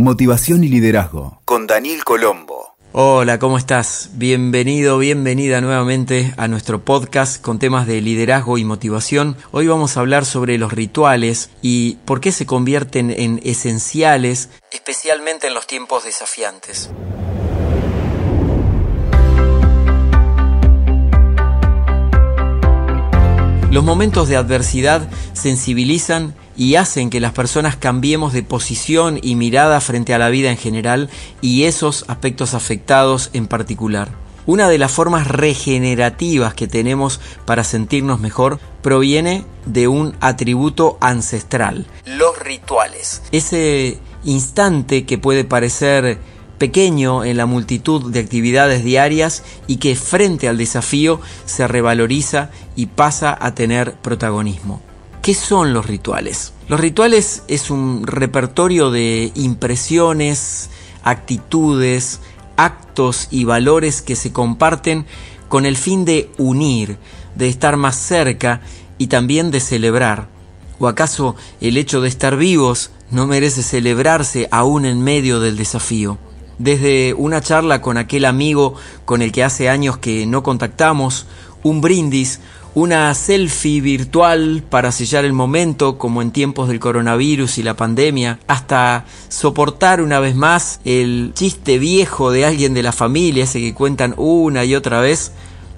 Motivación y Liderazgo con Daniel Colombo. Hola, ¿cómo estás? Bienvenido, bienvenida nuevamente a nuestro podcast con temas de liderazgo y motivación. Hoy vamos a hablar sobre los rituales y por qué se convierten en esenciales, especialmente en los tiempos desafiantes. Los momentos de adversidad sensibilizan y hacen que las personas cambiemos de posición y mirada frente a la vida en general y esos aspectos afectados en particular. Una de las formas regenerativas que tenemos para sentirnos mejor proviene de un atributo ancestral, los rituales. Ese instante que puede parecer pequeño en la multitud de actividades diarias y que frente al desafío se revaloriza y pasa a tener protagonismo. ¿Qué son los rituales? Los rituales es un repertorio de impresiones, actitudes, actos y valores que se comparten con el fin de unir, de estar más cerca y también de celebrar. ¿O acaso el hecho de estar vivos no merece celebrarse aún en medio del desafío? Desde una charla con aquel amigo con el que hace años que no contactamos, un brindis, una selfie virtual para sellar el momento como en tiempos del coronavirus y la pandemia, hasta soportar una vez más el chiste viejo de alguien de la familia, ese que cuentan una y otra vez,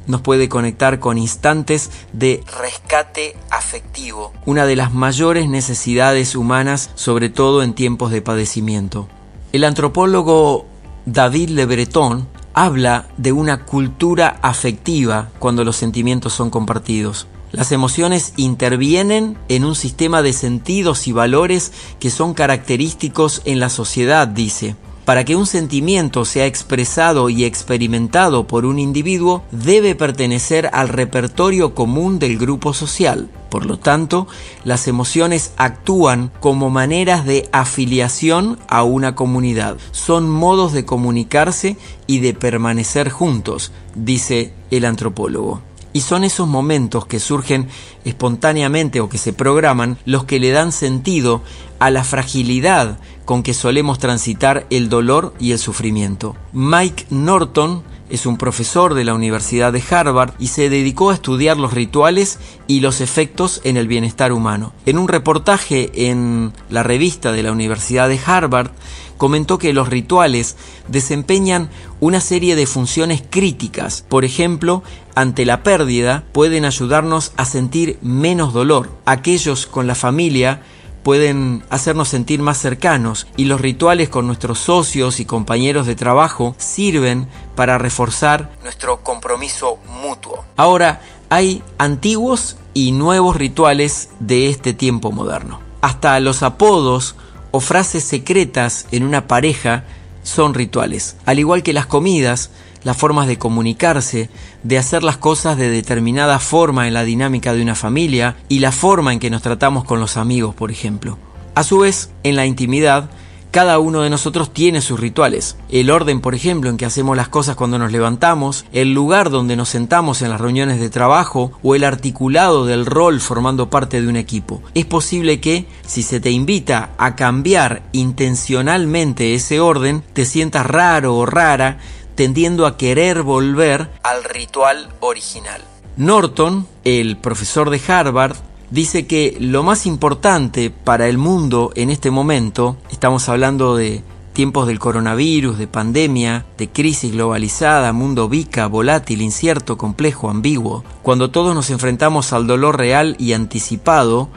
nos puede conectar con instantes de rescate afectivo, una de las mayores necesidades humanas, sobre todo en tiempos de padecimiento. El antropólogo David Le Breton habla de una cultura afectiva cuando los sentimientos son compartidos. Las emociones intervienen en un sistema de sentidos y valores que son característicos en la sociedad, dice. Para que un sentimiento sea expresado y experimentado por un individuo, debe pertenecer al repertorio común del grupo social. Por lo tanto, las emociones actúan como maneras de afiliación a una comunidad. Son modos de comunicarse y de permanecer juntos, dice el antropólogo. Y son esos momentos que surgen espontáneamente o que se programan los que le dan sentido a la fragilidad con que solemos transitar el dolor y el sufrimiento. Mike Norton es un profesor de la Universidad de Harvard y se dedicó a estudiar los rituales y los efectos en el bienestar humano. En un reportaje en la revista de la Universidad de Harvard, comentó que los rituales desempeñan una serie de funciones críticas. Por ejemplo, ante la pérdida pueden ayudarnos a sentir menos dolor. Aquellos con la familia pueden hacernos sentir más cercanos y los rituales con nuestros socios y compañeros de trabajo sirven para reforzar nuestro compromiso mutuo. Ahora, hay antiguos y nuevos rituales de este tiempo moderno. Hasta los apodos o frases secretas en una pareja son rituales. Al igual que las comidas, las formas de comunicarse, de hacer las cosas de determinada forma en la dinámica de una familia y la forma en que nos tratamos con los amigos, por ejemplo. A su vez, en la intimidad, cada uno de nosotros tiene sus rituales. El orden, por ejemplo, en que hacemos las cosas cuando nos levantamos, el lugar donde nos sentamos en las reuniones de trabajo o el articulado del rol formando parte de un equipo. Es posible que, si se te invita a cambiar intencionalmente ese orden, te sientas raro o rara, tendiendo a querer volver al ritual original. Norton, el profesor de Harvard, dice que lo más importante para el mundo en este momento, estamos hablando de tiempos del coronavirus, de pandemia, de crisis globalizada, mundo vica, volátil, incierto, complejo, ambiguo, cuando todos nos enfrentamos al dolor real y anticipado,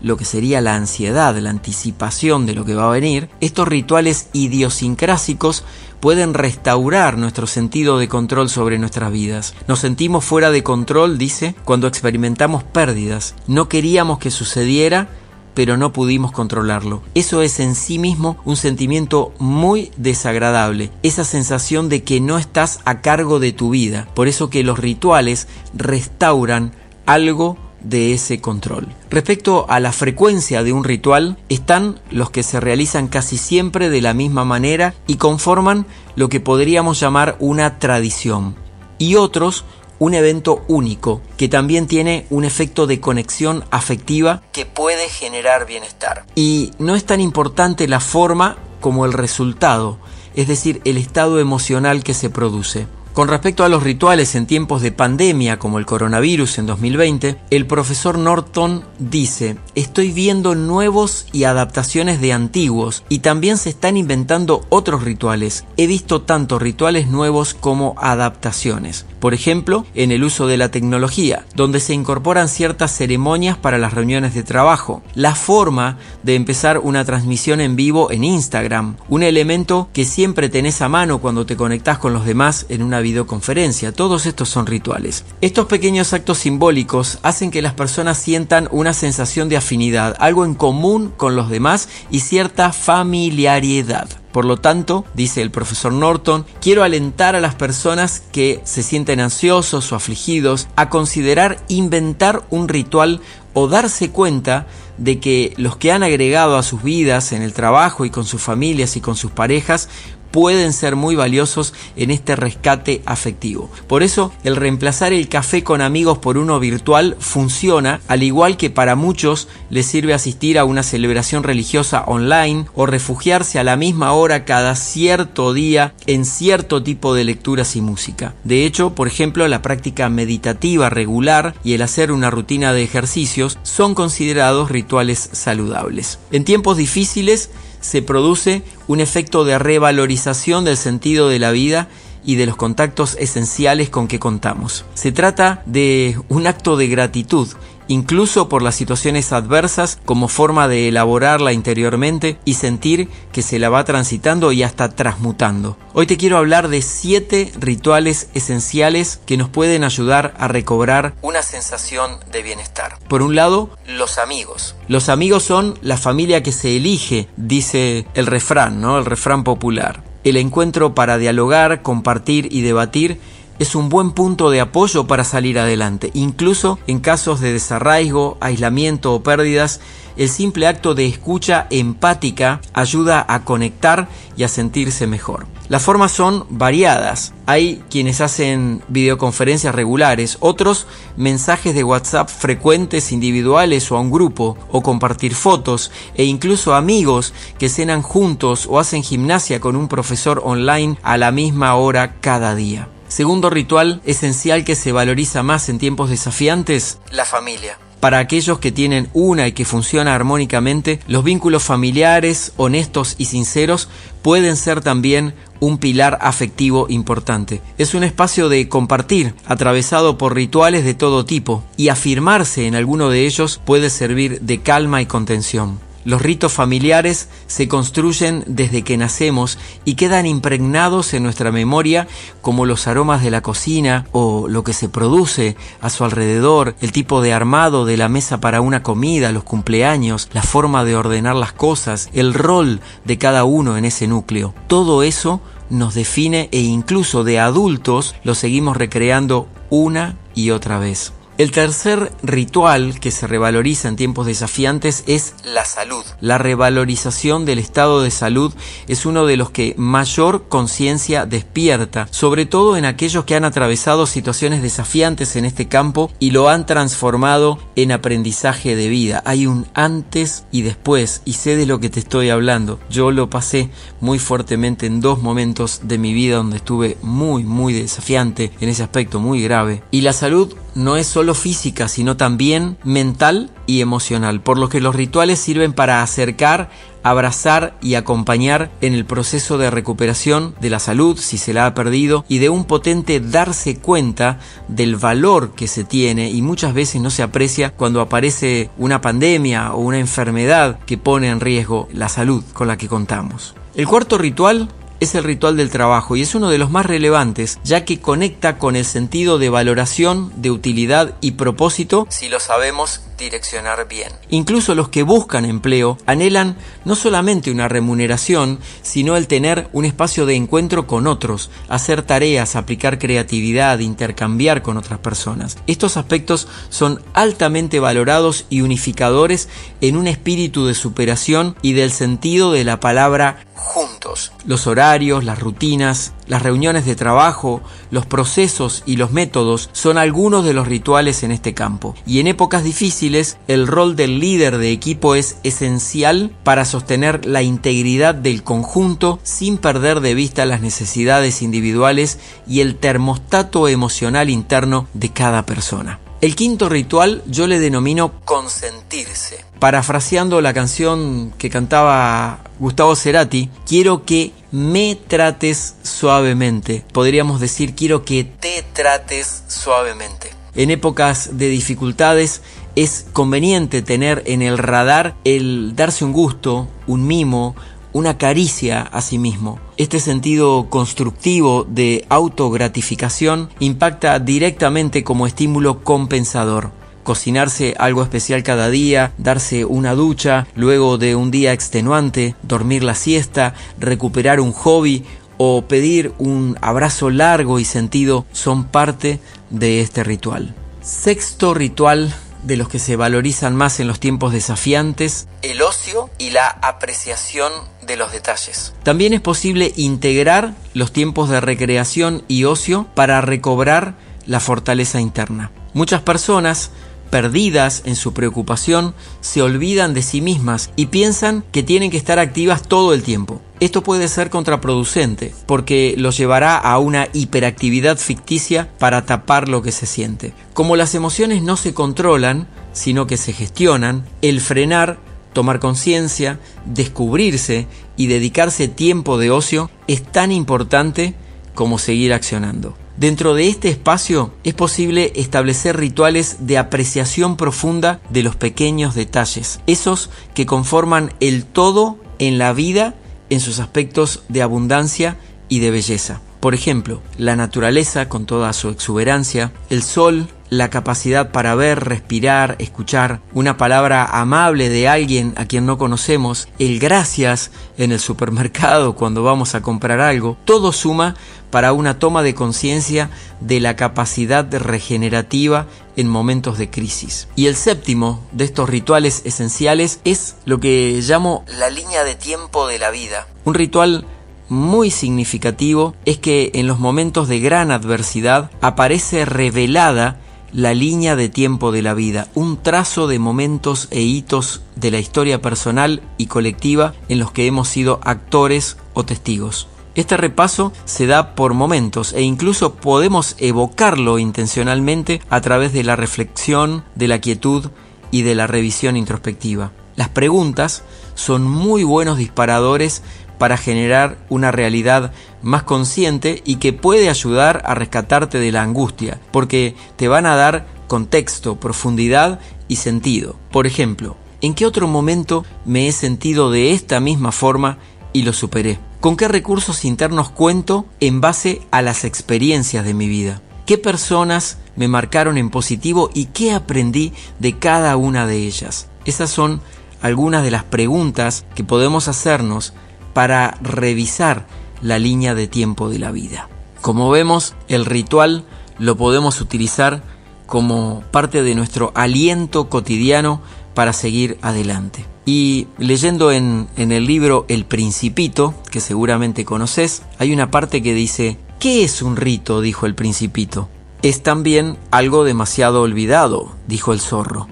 lo que sería la ansiedad, la anticipación de lo que va a venir, estos rituales idiosincrásicos pueden restaurar nuestro sentido de control sobre nuestras vidas. Nos sentimos fuera de control, dice, cuando experimentamos pérdidas. No queríamos que sucediera, pero no pudimos controlarlo. Eso es en sí mismo un sentimiento muy desagradable, esa sensación de que no estás a cargo de tu vida. Por eso que los rituales restauran algo de ese control. Respecto a la frecuencia de un ritual, están los que se realizan casi siempre de la misma manera y conforman lo que podríamos llamar una tradición, y otros un evento único que también tiene un efecto de conexión afectiva que puede generar bienestar. Y no es tan importante la forma como el resultado, es decir, el estado emocional que se produce. Con respecto a los rituales en tiempos de pandemia como el coronavirus en 2020, el profesor Norton dice, estoy viendo nuevos y adaptaciones de antiguos y también se están inventando otros rituales. He visto tanto rituales nuevos como adaptaciones. Por ejemplo, en el uso de la tecnología, donde se incorporan ciertas ceremonias para las reuniones de trabajo, la forma de empezar una transmisión en vivo en Instagram, un elemento que siempre tenés a mano cuando te conectás con los demás en una videoconferencia. Todos estos son rituales. Estos pequeños actos simbólicos hacen que las personas sientan una sensación de afinidad, algo en común con los demás y cierta familiaridad. Por lo tanto, dice el profesor Norton, quiero alentar a las personas que se sienten ansiosos o afligidos a considerar inventar un ritual o darse cuenta de que los que han agregado a sus vidas en el trabajo y con sus familias y con sus parejas pueden ser muy valiosos en este rescate afectivo. Por eso, el reemplazar el café con amigos por uno virtual funciona, al igual que para muchos les sirve asistir a una celebración religiosa online o refugiarse a la misma hora cada cierto día en cierto tipo de lecturas y música. De hecho, por ejemplo, la práctica meditativa regular y el hacer una rutina de ejercicios son considerados rituales saludables. En tiempos difíciles, se produce un efecto de revalorización del sentido de la vida y de los contactos esenciales con que contamos. Se trata de un acto de gratitud incluso por las situaciones adversas como forma de elaborarla interiormente y sentir que se la va transitando y hasta transmutando. Hoy te quiero hablar de siete rituales esenciales que nos pueden ayudar a recobrar una sensación de bienestar. Por un lado, los amigos. Los amigos son la familia que se elige, dice el refrán, ¿no? El refrán popular. El encuentro para dialogar, compartir y debatir es un buen punto de apoyo para salir adelante. Incluso en casos de desarraigo, aislamiento o pérdidas, el simple acto de escucha empática ayuda a conectar y a sentirse mejor. Las formas son variadas. Hay quienes hacen videoconferencias regulares, otros mensajes de WhatsApp frecuentes individuales o a un grupo, o compartir fotos, e incluso amigos que cenan juntos o hacen gimnasia con un profesor online a la misma hora cada día. Segundo ritual esencial que se valoriza más en tiempos desafiantes, la familia. Para aquellos que tienen una y que funciona armónicamente, los vínculos familiares, honestos y sinceros pueden ser también un pilar afectivo importante. Es un espacio de compartir, atravesado por rituales de todo tipo, y afirmarse en alguno de ellos puede servir de calma y contención. Los ritos familiares se construyen desde que nacemos y quedan impregnados en nuestra memoria como los aromas de la cocina o lo que se produce a su alrededor, el tipo de armado de la mesa para una comida, los cumpleaños, la forma de ordenar las cosas, el rol de cada uno en ese núcleo. Todo eso nos define e incluso de adultos lo seguimos recreando una y otra vez. El tercer ritual que se revaloriza en tiempos desafiantes es la salud. La revalorización del estado de salud es uno de los que mayor conciencia despierta, sobre todo en aquellos que han atravesado situaciones desafiantes en este campo y lo han transformado en aprendizaje de vida. Hay un antes y después y sé de lo que te estoy hablando. Yo lo pasé muy fuertemente en dos momentos de mi vida donde estuve muy muy desafiante en ese aspecto muy grave. Y la salud no es solo física, sino también mental y emocional, por lo que los rituales sirven para acercar, abrazar y acompañar en el proceso de recuperación de la salud si se la ha perdido y de un potente darse cuenta del valor que se tiene y muchas veces no se aprecia cuando aparece una pandemia o una enfermedad que pone en riesgo la salud con la que contamos. El cuarto ritual es el ritual del trabajo y es uno de los más relevantes ya que conecta con el sentido de valoración, de utilidad y propósito si lo sabemos direccionar bien. Incluso los que buscan empleo anhelan no solamente una remuneración, sino el tener un espacio de encuentro con otros, hacer tareas, aplicar creatividad, intercambiar con otras personas. Estos aspectos son altamente valorados y unificadores en un espíritu de superación y del sentido de la palabra juntos. Los las rutinas, las reuniones de trabajo, los procesos y los métodos son algunos de los rituales en este campo. Y en épocas difíciles, el rol del líder de equipo es esencial para sostener la integridad del conjunto sin perder de vista las necesidades individuales y el termostato emocional interno de cada persona. El quinto ritual yo le denomino consentirse. Parafraseando la canción que cantaba Gustavo Cerati, quiero que me trates suavemente. Podríamos decir quiero que te trates suavemente. En épocas de dificultades es conveniente tener en el radar el darse un gusto, un mimo, una caricia a sí mismo. Este sentido constructivo de autogratificación impacta directamente como estímulo compensador. Cocinarse algo especial cada día, darse una ducha luego de un día extenuante, dormir la siesta, recuperar un hobby o pedir un abrazo largo y sentido son parte de este ritual. Sexto ritual de los que se valorizan más en los tiempos desafiantes, el ocio y la apreciación de los detalles. También es posible integrar los tiempos de recreación y ocio para recobrar la fortaleza interna. Muchas personas perdidas en su preocupación, se olvidan de sí mismas y piensan que tienen que estar activas todo el tiempo. Esto puede ser contraproducente porque los llevará a una hiperactividad ficticia para tapar lo que se siente. Como las emociones no se controlan, sino que se gestionan, el frenar, tomar conciencia, descubrirse y dedicarse tiempo de ocio es tan importante como seguir accionando. Dentro de este espacio es posible establecer rituales de apreciación profunda de los pequeños detalles, esos que conforman el todo en la vida en sus aspectos de abundancia y de belleza. Por ejemplo, la naturaleza con toda su exuberancia, el sol, la capacidad para ver, respirar, escuchar, una palabra amable de alguien a quien no conocemos, el gracias en el supermercado cuando vamos a comprar algo, todo suma para una toma de conciencia de la capacidad regenerativa en momentos de crisis. Y el séptimo de estos rituales esenciales es lo que llamo la línea de tiempo de la vida. Un ritual muy significativo es que en los momentos de gran adversidad aparece revelada la línea de tiempo de la vida, un trazo de momentos e hitos de la historia personal y colectiva en los que hemos sido actores o testigos. Este repaso se da por momentos e incluso podemos evocarlo intencionalmente a través de la reflexión, de la quietud y de la revisión introspectiva. Las preguntas son muy buenos disparadores para generar una realidad más consciente y que puede ayudar a rescatarte de la angustia, porque te van a dar contexto, profundidad y sentido. Por ejemplo, ¿en qué otro momento me he sentido de esta misma forma y lo superé? ¿Con qué recursos internos cuento en base a las experiencias de mi vida? ¿Qué personas me marcaron en positivo y qué aprendí de cada una de ellas? Esas son algunas de las preguntas que podemos hacernos para revisar la línea de tiempo de la vida. Como vemos, el ritual lo podemos utilizar como parte de nuestro aliento cotidiano para seguir adelante. Y leyendo en, el libro El Principito, que seguramente conoces, hay una parte que dice, ¿qué es un rito? dijo el Principito. Es también algo demasiado olvidado, dijo el zorro.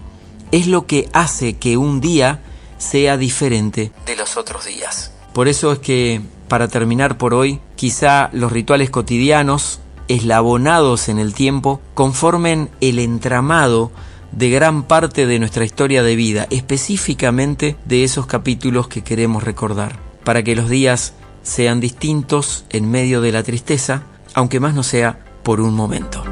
Es lo que hace que un día sea diferente de los otros días. Por eso es que, para terminar por hoy, quizá los rituales cotidianos, eslabonados en el tiempo, conformen el entramado de gran parte de nuestra historia de vida, específicamente de esos capítulos que queremos recordar, para que los días sean distintos en medio de la tristeza, aunque más no sea por un momento.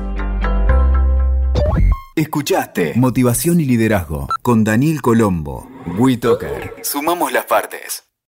Escuchaste Motivación y Liderazgo con Daniel Colombo. WeToker. Sumamos las partes.